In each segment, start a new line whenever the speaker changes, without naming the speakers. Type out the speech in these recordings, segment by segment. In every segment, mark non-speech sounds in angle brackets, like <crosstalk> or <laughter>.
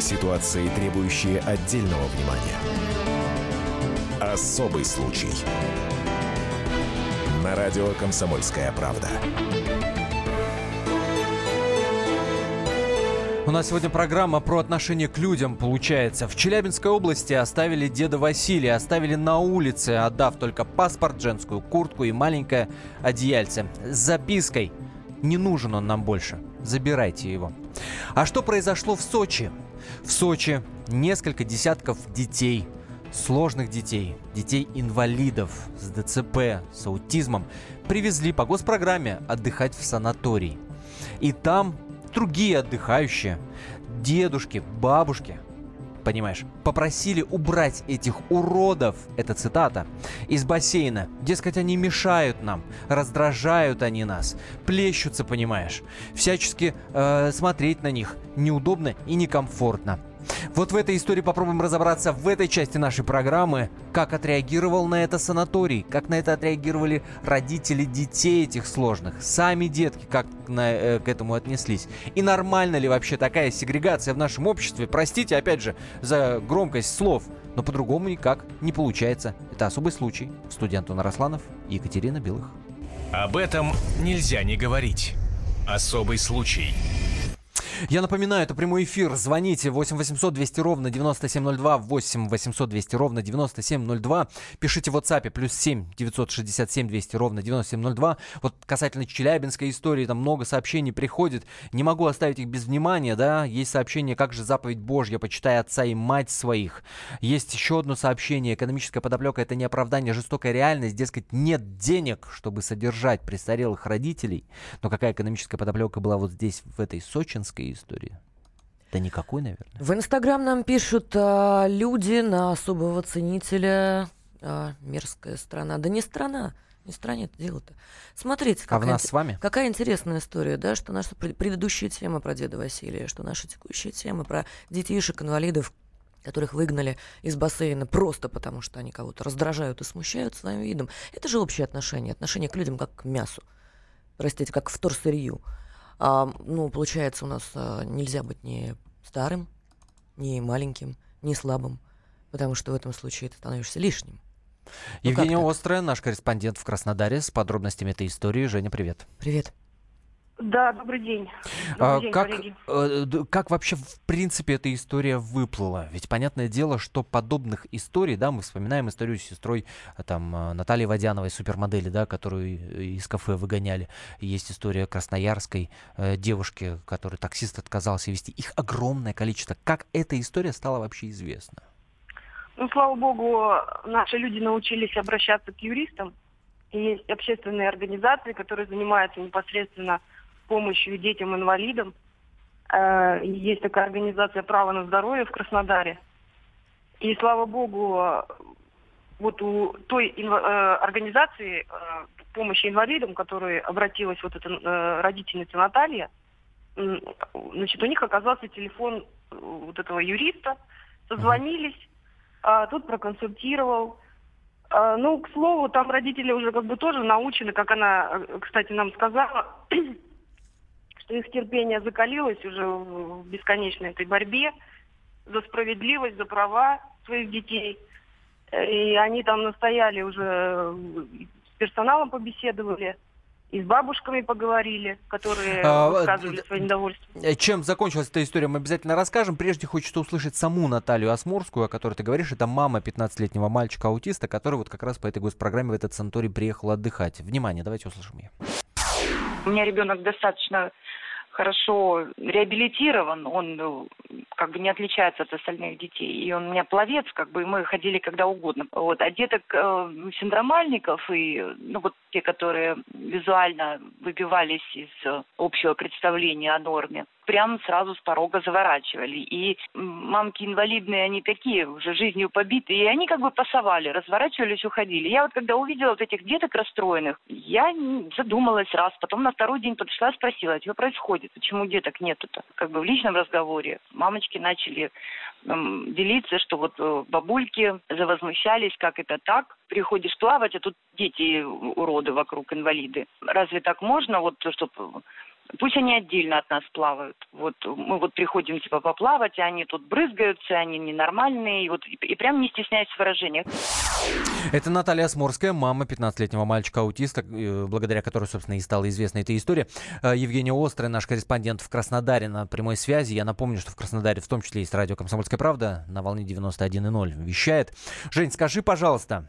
Ситуации, требующие отдельного внимания. Особый случай. На радио «Комсомольская правда».
У нас сегодня программа про отношение к людям, получается. В Челябинской области оставили деда Василия, оставили на улице, отдав только паспорт, женскую куртку и маленькое одеяльце. С запиской «Не нужен он нам больше, забирайте его». А что произошло в Сочи? В Сочи несколько десятков детей, сложных детей, детей-инвалидов с ДЦП, с аутизмом, привезли по госпрограмме отдыхать в санаторий. И там другие отдыхающие, дедушки, бабушки, понимаешь, попросили убрать этих уродов, это цитата, из бассейна. Дескать, они мешают нам, раздражают они нас, плещутся, понимаешь. Всячески э, смотреть на них неудобно и некомфортно. Вот в этой истории попробуем разобраться в этой части нашей программы, как отреагировал на это санаторий, как на это отреагировали родители детей этих сложных, сами детки как на, э, к этому отнеслись. И нормально ли вообще такая сегрегация в нашем обществе? Простите, опять же, за громкость слов, но по-другому никак не получается. Это особый случай. Студент Антон Росланов и Екатерина Белых.
Об этом нельзя не говорить. Особый случай.
Я напоминаю, это прямой эфир. Звоните 8 800 200 ровно 9702, 8 800 200 ровно 9702. Пишите в WhatsApp плюс 7 967 200 ровно 9702. Вот касательно Челябинской истории, там много сообщений приходит. Не могу оставить их без внимания, да. Есть сообщение, как же заповедь Божья, почитай отца и мать своих. Есть еще одно сообщение. Экономическая подоплека – это не оправдание, а жестокая реальность. Дескать, нет денег, чтобы содержать престарелых родителей. Но какая экономическая подоплека была вот здесь, в этой сочинской истории? Да никакой, наверное.
В Инстаграм нам пишут а, люди на особого ценителя. А, мерзкая страна. Да не страна. Не стране это дело-то. Смотрите,
какая, а нас с вами?
какая интересная история, да, что наша предыдущая тема про деда Василия, что наша текущая тема про детишек, инвалидов, которых выгнали из бассейна просто потому, что они кого-то раздражают и смущают своим видом. Это же общее отношение, отношение к людям как к мясу. Простите, как к вторсырью. А, ну, получается, у нас а, нельзя быть ни старым, ни маленьким, ни слабым, потому что в этом случае ты становишься лишним.
Ну, Евгения Острая, наш корреспондент в Краснодаре, с подробностями этой истории. Женя, привет.
Привет.
Да, добрый день.
Добрый а, день, как, э, как вообще, в принципе, эта история выплыла? Ведь понятное дело, что подобных историй, да, мы вспоминаем историю с сестрой э, там, э, Натальи Водяновой, супермодели, да, которую из кафе выгоняли. Есть история красноярской э, девушки, которой таксист отказался вести. Их огромное количество. Как эта история стала вообще известна?
Ну, слава богу, наши люди научились обращаться к юристам. И есть общественные организации, которые занимаются непосредственно помощью детям-инвалидам. Э, есть такая организация «Право на здоровье» в Краснодаре. И, слава богу, вот у той э, организации э, помощи инвалидам, которой обратилась вот эта родительница Наталья, значит, у них оказался телефон вот этого юриста, созвонились, а тут проконсультировал. А, ну, к слову, там родители уже как бы тоже научены, как она, кстати, нам сказала, <clears throat> что их терпение закалилось уже в бесконечной этой борьбе за справедливость, за права своих детей. И они там настояли уже, с персоналом побеседовали, и с бабушками поговорили, которые а, высказывали свое недовольство.
Э, чем закончилась эта история, мы обязательно расскажем. Прежде хочется услышать саму Наталью Осморскую, о которой ты говоришь. Это мама 15-летнего мальчика-аутиста, который вот как раз по этой госпрограмме в этот санаторий приехал отдыхать. Внимание, давайте услышим ее.
У меня ребенок достаточно хорошо реабилитирован, он ну, как бы не отличается от остальных детей. И он у меня пловец, как бы, и мы ходили когда угодно. Вот. А деток э, синдромальников и, ну, вот те, которые визуально выбивались из э, общего представления о норме, прям сразу с порога заворачивали. И мамки инвалидные, они такие, уже жизнью побитые, и они как бы пасовали, разворачивались, уходили. Я вот когда увидела вот этих деток расстроенных, я задумалась раз, потом на второй день подошла, спросила, что происходит, почему деток нету-то? Как бы в личном разговоре мамочки начали делиться, что вот э, бабульки завозмущались, как это так, приходишь плавать, а тут дети уроды вокруг, инвалиды. Разве так можно, вот, чтобы Пусть они отдельно от нас плавают. Вот мы вот приходим типа поплавать, а они тут брызгаются, они ненормальные, и вот и, и прям не стесняясь в выражениях.
Это Наталья Сморская, мама 15-летнего мальчика-аутиста, э, благодаря которой, собственно, и стала известна эта история. Э, Евгения Острая, наш корреспондент в Краснодаре на прямой связи. Я напомню, что в Краснодаре в том числе есть радио «Комсомольская правда» на волне 91,0 вещает. Жень, скажи, пожалуйста,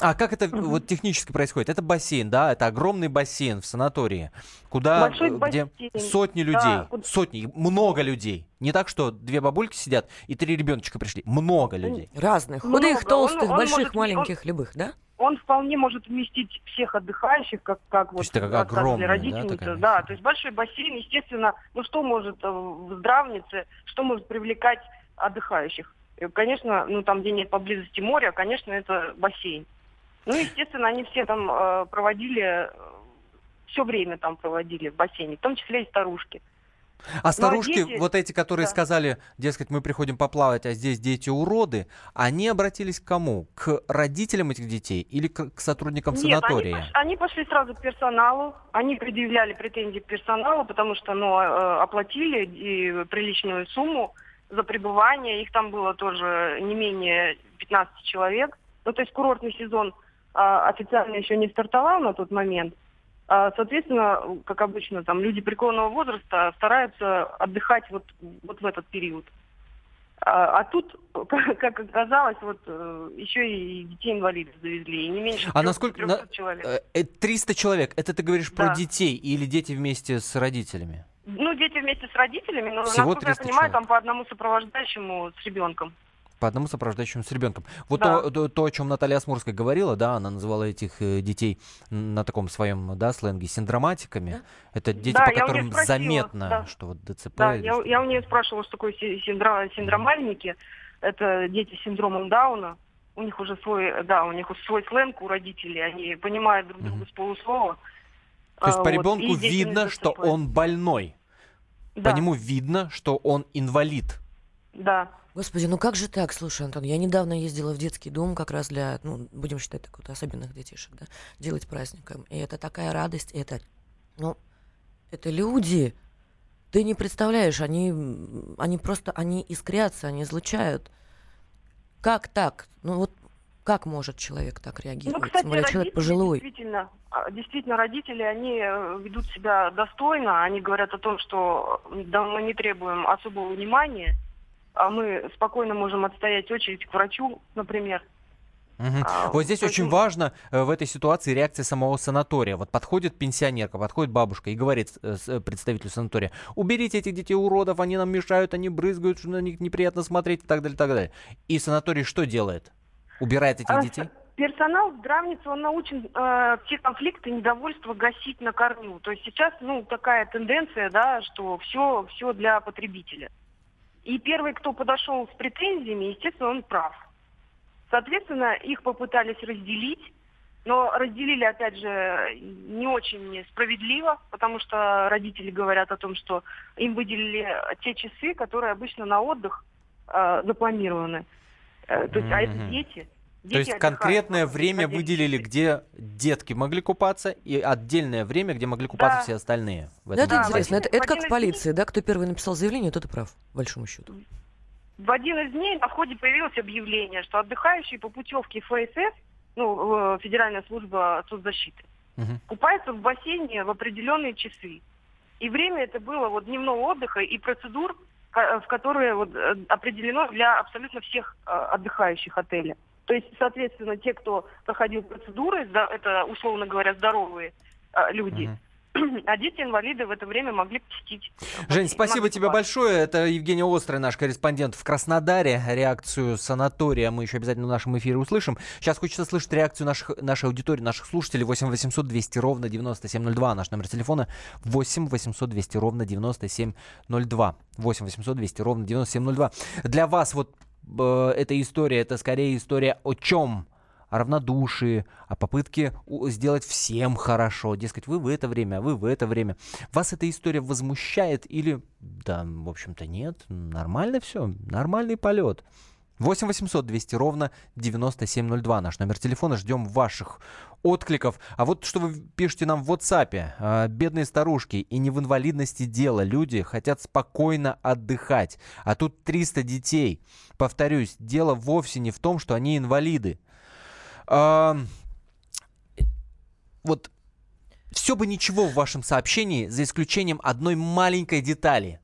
а как это угу. вот технически происходит? Это бассейн, да? Это огромный бассейн в санатории, куда
Большой
где
бассейн.
сотни людей,
Да, куда-
сотни, много людей. Не так, что две бабульки сидят и три ребеночка пришли. Много людей.
Разных.
Много.
Худых,
Он-
толстых,
он
больших,
может- он-
маленьких, любых, да?
Он вполне может вместить всех отдыхающих, как, как вот
есть это как
рассказывали
огромная, да, такая
Да, то есть большой бассейн, естественно, ну что может э, в здравнице, что может привлекать отдыхающих? Э, Конечно, ну там, где нет поблизости моря, конечно, это бассейн. Ну, естественно, они все там э, проводили, все время там проводили в бассейне, в том числе и старушки.
А старушки,
дети-
вот эти, которые
да.
сказали, дескать, мы приходим поплавать, а здесь дети уроды, они обратились к кому? К родителям этих детей или к, к сотрудникам
Нет,
санатория?
Они, пош- они пошли сразу к персоналу, они предъявляли претензии к персоналу, потому что ну, э, оплатили и приличную сумму за пребывание. Их там было тоже не менее 15 человек. Ну, то есть курортный сезон а, официально еще не стартовал на тот момент. А, соответственно, как обычно, там люди преклонного возраста стараются отдыхать вот, вот в этот период. А, а тут, как, <laughs> как оказалось, вот э, еще и детей-инвалидов завезли, и не меньше
А
300
насколько... на-
человек.
э, э, 300 человек, это ты говоришь про
Да.
детей или дети вместе с родителями?
Ну, дети вместе с родителями, но,
Всего
насколько я
300
понимаю,
человек.
там по одному сопровождающему с ребенком.
По одному сопровождающему с ребенком. Вот
Да.
то, то, то, о чем Наталья Смурская говорила, да, она называла этих э, детей на таком своем, да, сленге синдроматиками.
Да.
Это дети,
Да,
по которым
спросила,
заметно,
да.
что вот ДЦП.
Да, я,
что-
я у нее спрашивала, что такое си- синдро- синдромальники. Это дети с синдромом Дауна. У них уже свой, да, у них свой сленг у родителей, они понимают друг друга
Мгм.
с полуслова.
То есть
А,
по
вот,
ребенку видно, что он больной.
Да,
По нему видно, что он инвалид.
да.
Господи, ну как же так? Слушай, Антон, я недавно ездила в детский дом как раз для, ну, будем считать так вот, особенных детишек, да, делать праздником. И это такая радость, это, ну, это люди. Ты не представляешь, они, они просто, они искрятся, они излучают. Как так? Ну вот как может человек так реагировать?
Ну, кстати,
Тем более человек пожилой.
Действительно, а, действительно, родители, они э, ведут себя достойно. Они говорят о том, что да, мы не требуем особого внимания, а мы спокойно можем отстоять очередь к врачу, например.
Мгм.
А,
вот здесь очень важно э, в этой ситуации реакция самого санатория. Вот подходит пенсионерка, подходит бабушка и говорит э, представителю санатория, уберите этих детей уродов, они нам мешают, они брызгают, что на них неприятно смотреть и так далее, и так далее. И санаторий что делает? Убирает этих
А,
детей?
Персонал в здравнице, он научен э, все конфликты, недовольство гасить на корню. То есть сейчас, ну, такая тенденция, да, что все, все для потребителя. И первый, кто подошел с претензиями, естественно, он прав. Соответственно, их попытались разделить, но разделили, опять же, не очень справедливо, потому что родители говорят о том, что им выделили те часы, которые обычно на отдых э, запланированы. Э, то есть, а это
Мгм.
дети.
То есть
Дети
конкретное время выделили, где детки могли купаться, и отдельное время, где могли купаться
Да.
все остальные. В
Ну,
этом
это
Да,
интересно.
в
Это,
один-
это
в
как в полиции, да? Кто первый написал заявление, тот и прав, по большому счету.
В один из дней на входе появилось объявление, что отдыхающие по путевке ФСС, ну, э, Федеральная служба соцзащиты,
Мгм.
купаются в бассейне в определенные часы. И время это было вот дневного отдыха и процедур, в которые вот э, определено для абсолютно всех э, отдыхающих отеля. То есть, соответственно, те, кто проходил процедуры, это, условно говоря, здоровые э, люди, а дети-инвалиды в это время могли посетить.
Жень, спасибо
могли
тебе большое. Это Евгения Острый, наш корреспондент в Краснодаре. Реакцию санатория мы еще обязательно в нашем эфире услышим. Сейчас хочется слышать реакцию наших, нашей аудитории, наших слушателей. 8 800 200 ровно 9702. Наш номер телефона 8 800 200 ровно 9702. 8 800 200 ровно 9702. Для вас вот э, эта история, это скорее история о чем? О равнодушии, о попытке сделать всем хорошо. Дескать, вы в это время, а вы в это время. Вас эта история возмущает или, да, в общем-то, нет, нормально все, нормальный полет. 8 800 200 ровно 9702. Наш номер телефона. Ждем ваших откликов. А вот что вы пишете нам в WhatsApp. А, Бедные старушки. И не в инвалидности дело. Люди хотят спокойно отдыхать. А тут 300 детей. Повторюсь, дело вовсе не в том, что они инвалиды. А, вот все бы ничего в вашем сообщении, за исключением одной маленькой детали.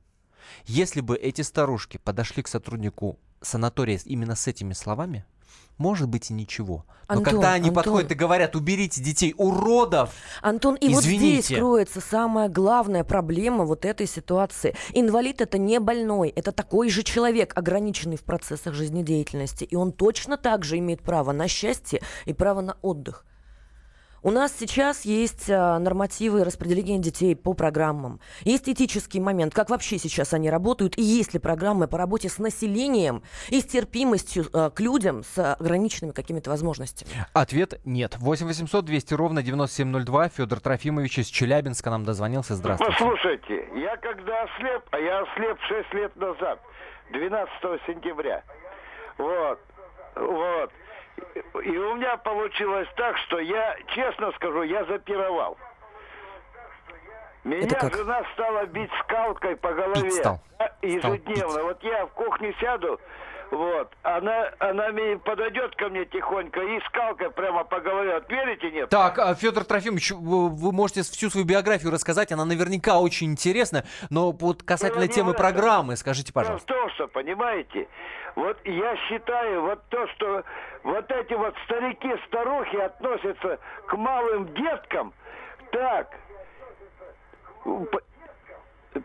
Если бы эти старушки подошли к сотруднику санатория именно с этими словами, может быть и ничего. Но
Антон,
когда они
Антон.
подходят и говорят, уберите детей, уродов,
Антон, и вот
Извините.
здесь кроется самая главная проблема вот этой ситуации. Инвалид это не больной, это такой же человек, ограниченный в процессах жизнедеятельности, и он точно так же имеет право на счастье и право на отдых. У нас сейчас есть а, нормативы распределения детей по программам. Есть этический момент, как вообще сейчас они работают, и есть ли программы по работе с населением и с терпимостью а, к людям с ограниченными какими-то возможностями.
ответ нет. 8 800 200 ровно 9702. Федор Трофимович из Челябинска нам дозвонился. Здравствуйте.
Послушайте, я когда ослеп, а я ослеп 6 лет назад, 12 сентября. Вот, вот. И у меня получилось так, что я, честно скажу, я запировал. Меня
Это как?
жена стала бить скалкой по голове.
Бить стал.
Ежедневно.
Стал
Вот я в кухне сяду, вот, она, она подойдет ко мне тихонько и скалкой прямо по голове. Вот верите, нет?
Так, а, Федор Трофимович, вы можете всю свою биографию рассказать, она наверняка очень интересна, но вот касательно
не
темы программы, скажите, пожалуйста.
в том, что, понимаете, вот я считаю, вот то, что вот эти вот старики-старухи относятся к малым деткам, так,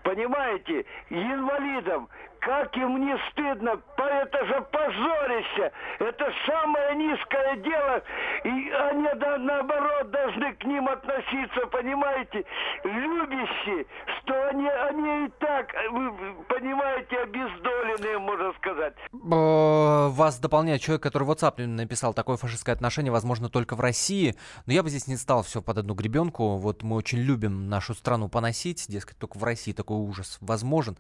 понимаете, инвалидам, как им не стыдно, это же позорище, это самое низкое дело, и они наоборот должны к ним относиться, понимаете, любящие, что они, они и так, э, понимаете, обездоленные, можно сказать.
Э, Вас дополняет человек, который в WhatsApp написал, такое фашистское отношение возможно только в России. Но я бы здесь не стал все под одну гребенку. Вот мы очень любим нашу страну поносить. Дескать, только в России такой ужас возможен.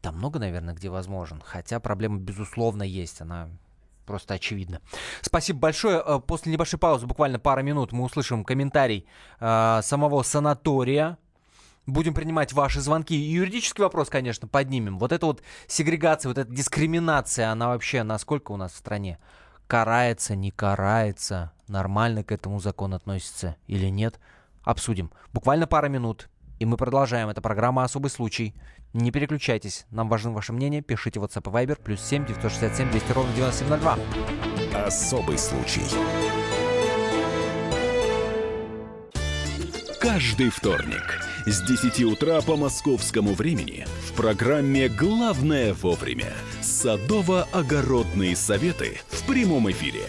Там много, наверное, где возможен. Хотя проблема, безусловно, есть. Она просто очевидна. Спасибо большое. Э, После небольшой паузы, буквально пара минут, мы услышим комментарий э, самого санатория. Будем принимать ваши звонки. И юридический вопрос, конечно, поднимем. Вот эта вот сегрегация, вот эта дискриминация, она вообще насколько у нас в стране? Карается, не карается? Нормально к этому закон относится или нет? Обсудим. Буквально пара минут. И мы продолжаем. Это программа «Особый случай». Не переключайтесь. Нам важно ваше мнение. Пишите в WhatsApp и Viber. Плюс 7 967 200 ровно 9702.
Особый случай. Каждый вторник с 10 утра по московскому времени в программе «Главное вовремя» садово-огородные советы в прямом эфире.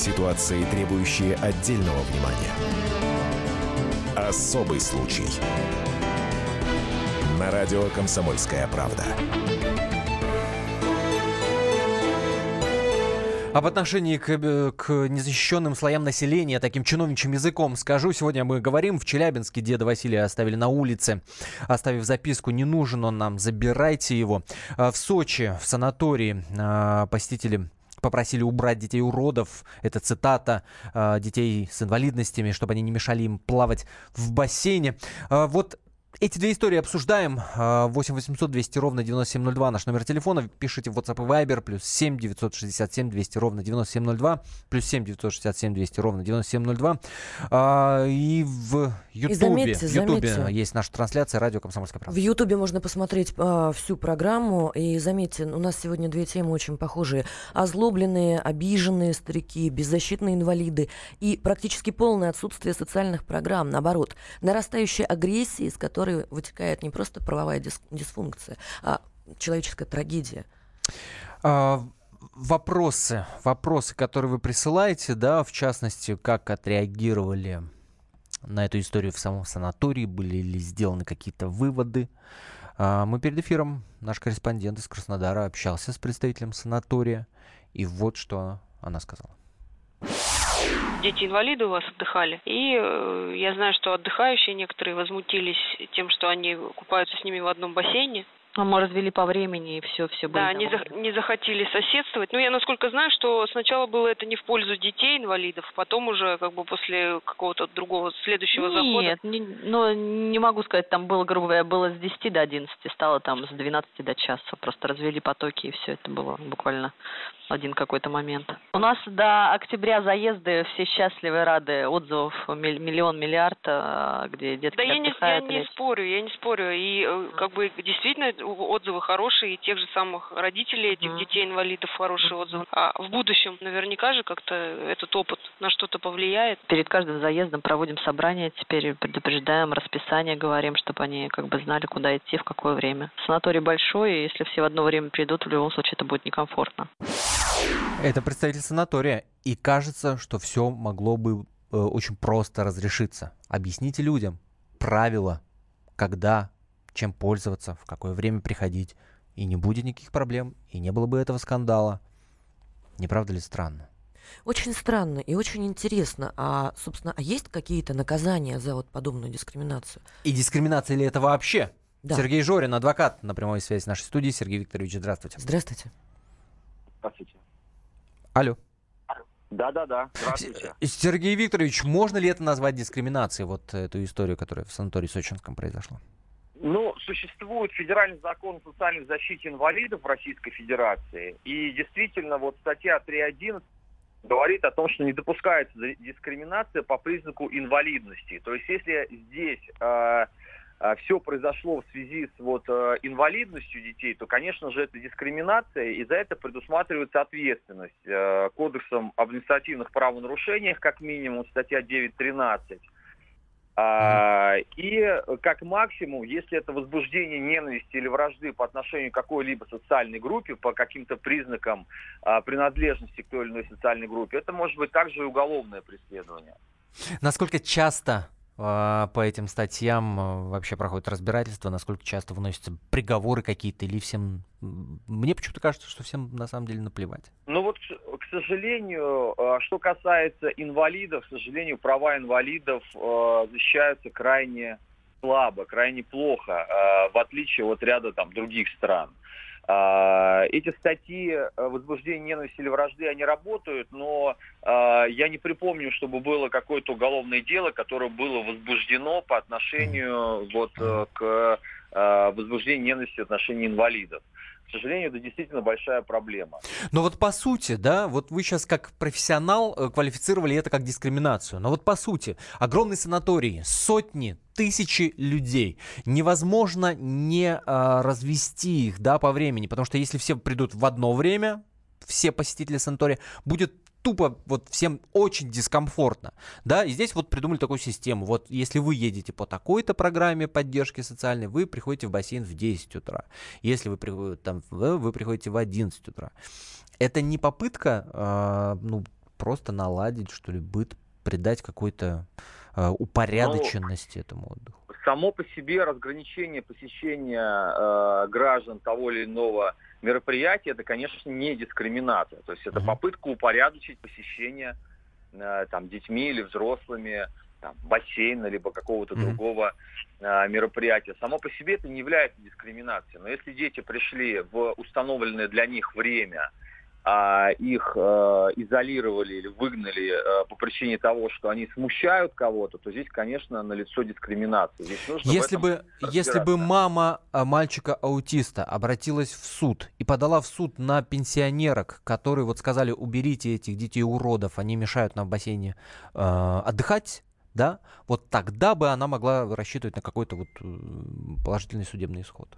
Ситуации, требующие отдельного внимания. Особый случай. На радио «Комсомольская правда».
Об отношении к, э, к незащищенным слоям населения, таким чиновничьим языком скажу. Сегодня мы говорим, в Челябинске деда Василия оставили на улице, оставив записку «Не нужен он нам, забирайте его». А В Сочи, в санатории, а, посетители попросили убрать детей уродов. Это цитата а, детей с инвалидностями, чтобы они не мешали им плавать в бассейне. А, Вот эти две истории обсуждаем. А, 8 800 200 ровно 9702 наш номер телефона. Пишите в WhatsApp и Viber. Плюс 7 967 200 ровно 9702. Плюс 7 967 200 ровно 9702. А, И в Ютубе,
заметьте,
в Ютубе
заметьте.
есть наша трансляция радио «Комсомольская
В
правда».
Ютубе можно посмотреть а, всю программу. И заметьте, у нас сегодня две темы очень похожие. Озлобленные, обиженные старики, беззащитные инвалиды и практически полное отсутствие социальных программ. Наоборот, нарастающая агрессия, с которой которой вытекает не просто правовая дис- дисфункция, а человеческая трагедия.
А, вопросы, вопросы, которые вы присылаете, да, в частности, как отреагировали на эту историю в самом санатории, были ли сделаны какие-то выводы. А, мы перед эфиром, наш корреспондент из Краснодара общался с представителем санатория, и вот что она сказала.
Дети-инвалиды у вас отдыхали. И э, я знаю, что отдыхающие некоторые возмутились тем, что они купаются с ними в одном бассейне.
А мы развели по времени и все, все
Да, не, за, не захотели соседствовать. Ну, я насколько знаю, что сначала было это не в пользу детей инвалидов, потом уже как бы после какого-то другого следующего
Нет,
захода.
Нет, не, ну, не могу сказать, там было, грубо говоря, было с 10 до 11, стало там с 12 до часа. Просто развели потоки, и все это было буквально один какой-то момент. У нас до октября заезды все счастливы, рады, отзывов миллион, миллиард, а, где детки
Да я не, я не спорю, я не спорю. И э, как бы действительно отзывы хорошие, и тех же самых родителей этих
Мгм.
детей-инвалидов хорошие отзывы. А в будущем наверняка же как-то этот опыт на что-то повлияет.
Перед каждым заездом проводим собрание, теперь предупреждаем, расписание говорим, чтобы они как бы знали, куда идти, в какое время. Санаторий большой, и если все в одно время придут, в любом случае это будет некомфортно.
Это представитель санатория. И кажется, что все могло бы э, очень просто разрешиться. Объясните людям правила, когда, чем пользоваться, в какое время приходить. И не будет никаких проблем, и не было бы этого скандала. Не правда ли странно?
Очень странно и очень интересно. А, собственно, а есть какие-то наказания за вот подобную дискриминацию?
И дискриминация ли это вообще?
Да.
Сергей Жорин, адвокат на прямой связи с нашей студии. Сергей Викторович, здравствуйте.
Здравствуйте.
Здравствуйте.
Алло.
Да-да-да, здравствуйте.
С- Сергей Викторович, можно ли это назвать дискриминацией, вот эту историю, которая в санатории Сочинском произошла?
Существует федеральный закон о социальной защите инвалидов в Российской Федерации. И действительно, вот статья 3.1 говорит о том, что не допускается ди- дискриминация по признаку инвалидности. То есть, если здесь все произошло в связи с вот э, инвалидностью детей, то, конечно же, это дискриминация, и за это предусматривается ответственность э, Кодексом административных правонарушениях, как минимум, статья 9.13. А, и э, как максимум, если это возбуждение ненависти или вражды по отношению к какой-либо социальной группе, по каким-то признакам а, принадлежности к той или иной социальной группе, это может быть также и уголовное преследование.
Насколько часто э, по этим статьям э, вообще проходит разбирательство, насколько часто выносятся приговоры какие-то, или всем... Мне почему-то кажется, что всем на самом деле наплевать.
Ну вот, к сожалению, э, что касается инвалидов, к сожалению, права инвалидов э, защищаются крайне слабо, крайне плохо, э, в отличие от ряда там других стран. Эти статьи возбуждения ненависти или вражды, они работают, но я не припомню, чтобы было какое-то уголовное дело, которое было возбуждено по отношению вот к возбуждению ненависти в отношении инвалидов. К сожалению, это действительно большая проблема.
Но вот по сути, да, вот вы сейчас как профессионал э, квалифицировали это как дискриминацию. Но вот по сути, огромный санаторий, сотни, тысячи людей. Невозможно не а, развести их, да, по времени. Потому что если все придут в одно время, все посетители санатория, будет тупо вот всем очень дискомфортно, да, и здесь вот придумали такую систему, вот если вы едете по такой-то программе поддержки социальной, вы приходите в бассейн в 10 утра, если вы, там, вы приходите в 11 утра. Это не попытка, а, ну, просто наладить, что ли, быт, придать какой-то а, упорядоченности этому отдыху.
Само по себе разграничение посещения э, граждан того или иного мероприятия, это, конечно, не дискриминация. То есть это попытка упорядочить посещение э, там, детьми или взрослыми там, бассейна, либо какого-то
Мгм.
другого э, мероприятия. Само по себе это не является дискриминацией. Но если дети пришли в установленное для них время, а их э, изолировали или выгнали э, по причине того, что они смущают кого-то, то здесь, конечно, налицо дискриминация. Здесь нужно
Если бы, если бы мама а, мальчика-аутиста обратилась в суд и подала в суд на пенсионерок, которые вот сказали, уберите этих детей-уродов, они мешают нам в бассейне э, отдыхать, да, вот тогда бы она могла рассчитывать на какой-то вот э, положительный судебный исход.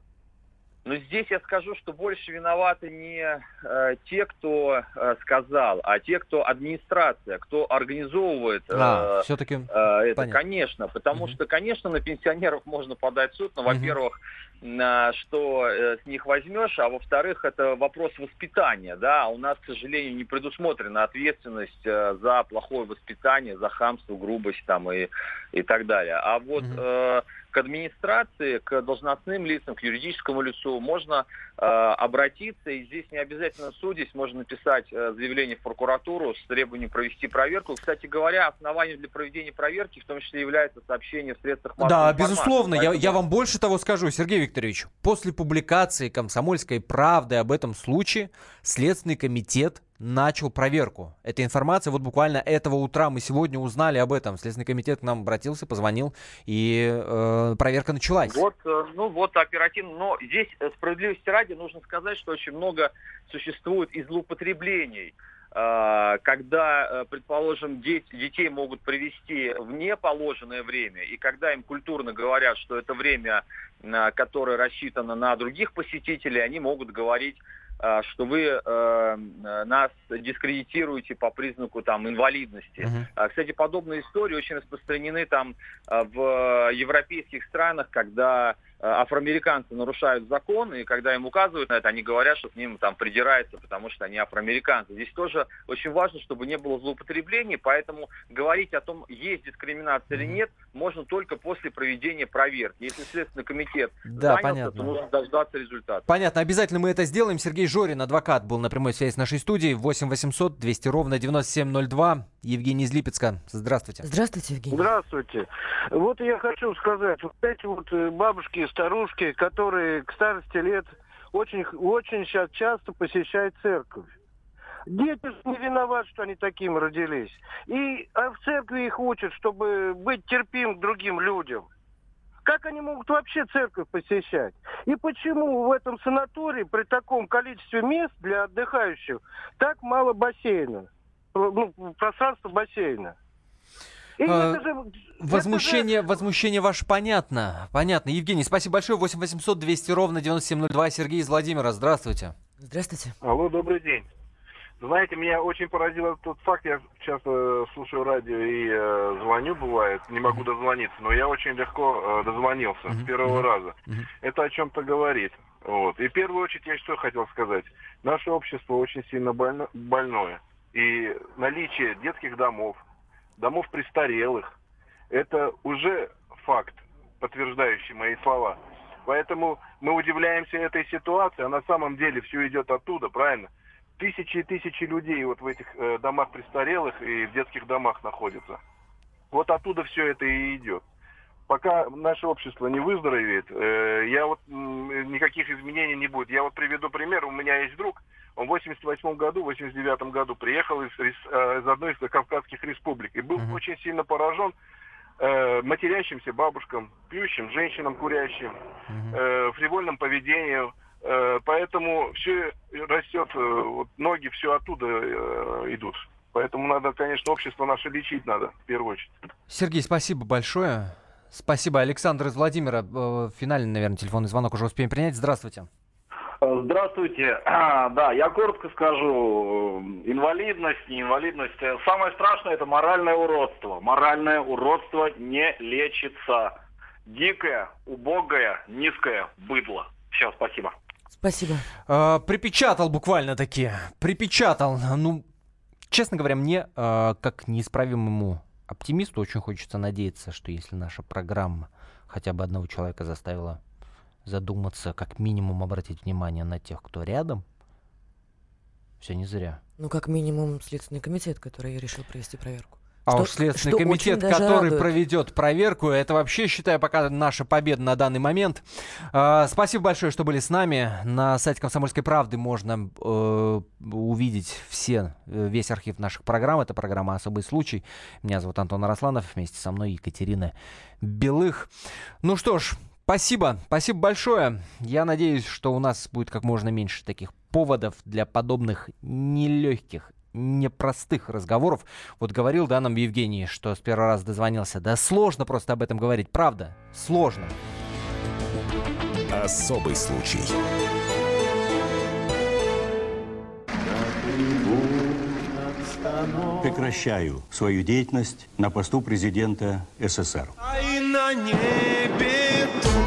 Но здесь я скажу, что больше виноваты не э, те, кто э, сказал, а те, кто администрация, кто организовывает э,
а, все-таки
э, это, понятно. конечно. Потому угу. что, конечно, на пенсионеров можно подать суд, но, угу. во-первых, на что э, с них возьмешь, а во-вторых, это вопрос воспитания, да, а у нас, к сожалению, не предусмотрена ответственность э, за плохое воспитание, за хамство, грубость там и, и так далее. А вот... Угу. Э, к администрации, к должностным лицам, к юридическому лицу. Можно обратиться, и здесь не обязательно суд, здесь можно написать э, заявление в прокуратуру с требованием провести проверку. Кстати говоря, основанием для проведения проверки в том числе является сообщение в средствах массовой
Да, безусловно, Поэтому... я, я вам больше того скажу, Сергей Викторович, после публикации «Комсомольской правды» об этом случае Следственный комитет начал проверку. Эта информация, вот буквально этого утра мы сегодня узнали об этом. Следственный комитет к нам обратился, позвонил, и э, проверка началась.
Вот, э, ну вот оперативно, но здесь э, справедливости ради нужно сказать, что очень много существует и злоупотреблений э, когда, предположим, дети, детей могут привести в неположенное время, и когда им культурно говорят, что это время, которое рассчитано на других посетителей, они могут говорить а, что вы э, нас дискредитируете по признаку там инвалидности. Uh-huh. Кстати, подобные истории очень распространены там а, в европейских странах, когда Э, афроамериканцы нарушают закон, и когда им указывают на это, они говорят, что к ним там придираются, потому что они афроамериканцы. Здесь тоже очень важно, чтобы не было злоупотреблений, поэтому говорить о том, есть дискриминация или нет, можно только после проведения проверки. Если Следственный комитет
да,
занялся,
понятно.
то нужно дождаться результата.
Понятно, обязательно мы это сделаем. Сергей Жорин, адвокат, был на прямой связи с нашей студией. 8 800 200 ровно 9702. Евгений из Липецка. Здравствуйте.
Здравствуйте, Евгений.
Здравствуйте. Вот я хочу сказать, вот эти вот э, бабушки старушки, которые к старости лет очень, очень сейчас часто посещают церковь. Дети не виноваты, что они таким родились. И а в церкви их учат, чтобы быть терпим к другим людям. Как они могут вообще церковь посещать? И почему в этом санатории при таком количестве мест для отдыхающих так мало бассейна? Ну, пространства бассейна?
А, возмущение, же... возмущение ваше понятно. Понятно. Евгений, спасибо большое. 8 800 200 ровно 9702. Сергей из Владимира. Здравствуйте.
Здравствуйте.
Алло, добрый день. Знаете, меня очень поразил тот факт, я часто слушаю радио и э, звоню, бывает, не могу дозвониться, но я очень легко э, дозвонился с первого раза. Это о чем-то говорит. Вот. И в первую очередь я что хотел сказать. Наше общество очень сильно больно, больное. И наличие детских домов, домов престарелых. Это уже факт, подтверждающий мои слова. Поэтому мы удивляемся этой ситуации, а на самом деле все идет оттуда, правильно? Тысячи и тысячи людей вот в этих э, домах престарелых и в детских домах находятся. Вот оттуда все это и идет. Пока наше общество не выздоровеет, э, я вот э, никаких изменений не будет. Я вот приведу пример. У меня есть друг, он в 88 году, в 89 году приехал из, из, э, из одной из кавказских республик и был uh-huh. очень сильно поражен э, матерящимся бабушкам, пьющим, женщинам курящим, uh-huh. э, фривольным поведением. Э, поэтому все растет, э, вот ноги все оттуда э, идут. Поэтому надо, конечно, общество наше лечить надо, в первую очередь.
Сергей, спасибо большое. Спасибо. Александр из Владимира. Э, финальный, наверное, телефонный звонок уже успеем принять. Здравствуйте.
Здравствуйте. <clears throat> Да, я коротко скажу. Инвалидность, не инвалидность. Самое страшное это моральное уродство. Моральное уродство не лечится. Дикое, убогое, низкое быдло. Все, спасибо.
Спасибо.
Э, припечатал буквально таки. Припечатал. Ну, честно говоря, мне, э, как неисправимому оптимисту, очень хочется надеяться, что если наша программа хотя бы одного человека заставила задуматься, как минимум обратить внимание на тех, кто рядом, все не зря.
Ну, как минимум, Следственный комитет, который решил провести проверку.
А что, уж Следственный комитет, который радует. проведет проверку, это вообще, считаю, пока наша победа на данный момент. Э, спасибо большое, что были с нами. На сайте «Комсомольской правды» можно э, увидеть все, э, весь архив наших программ. Это программа «Особый случай». Меня зовут Антон Арасланов, вместе со мной Екатерина Белых. Ну что ж, Спасибо, спасибо большое. Я надеюсь, что у нас будет как можно меньше таких поводов для подобных нелегких, непростых разговоров. Вот говорил, да, нам Евгений, что с первого раза дозвонился. Да сложно просто об этом говорить, правда, сложно.
Особый случай.
Прекращаю свою деятельность на посту президента СССР.
А и на небе.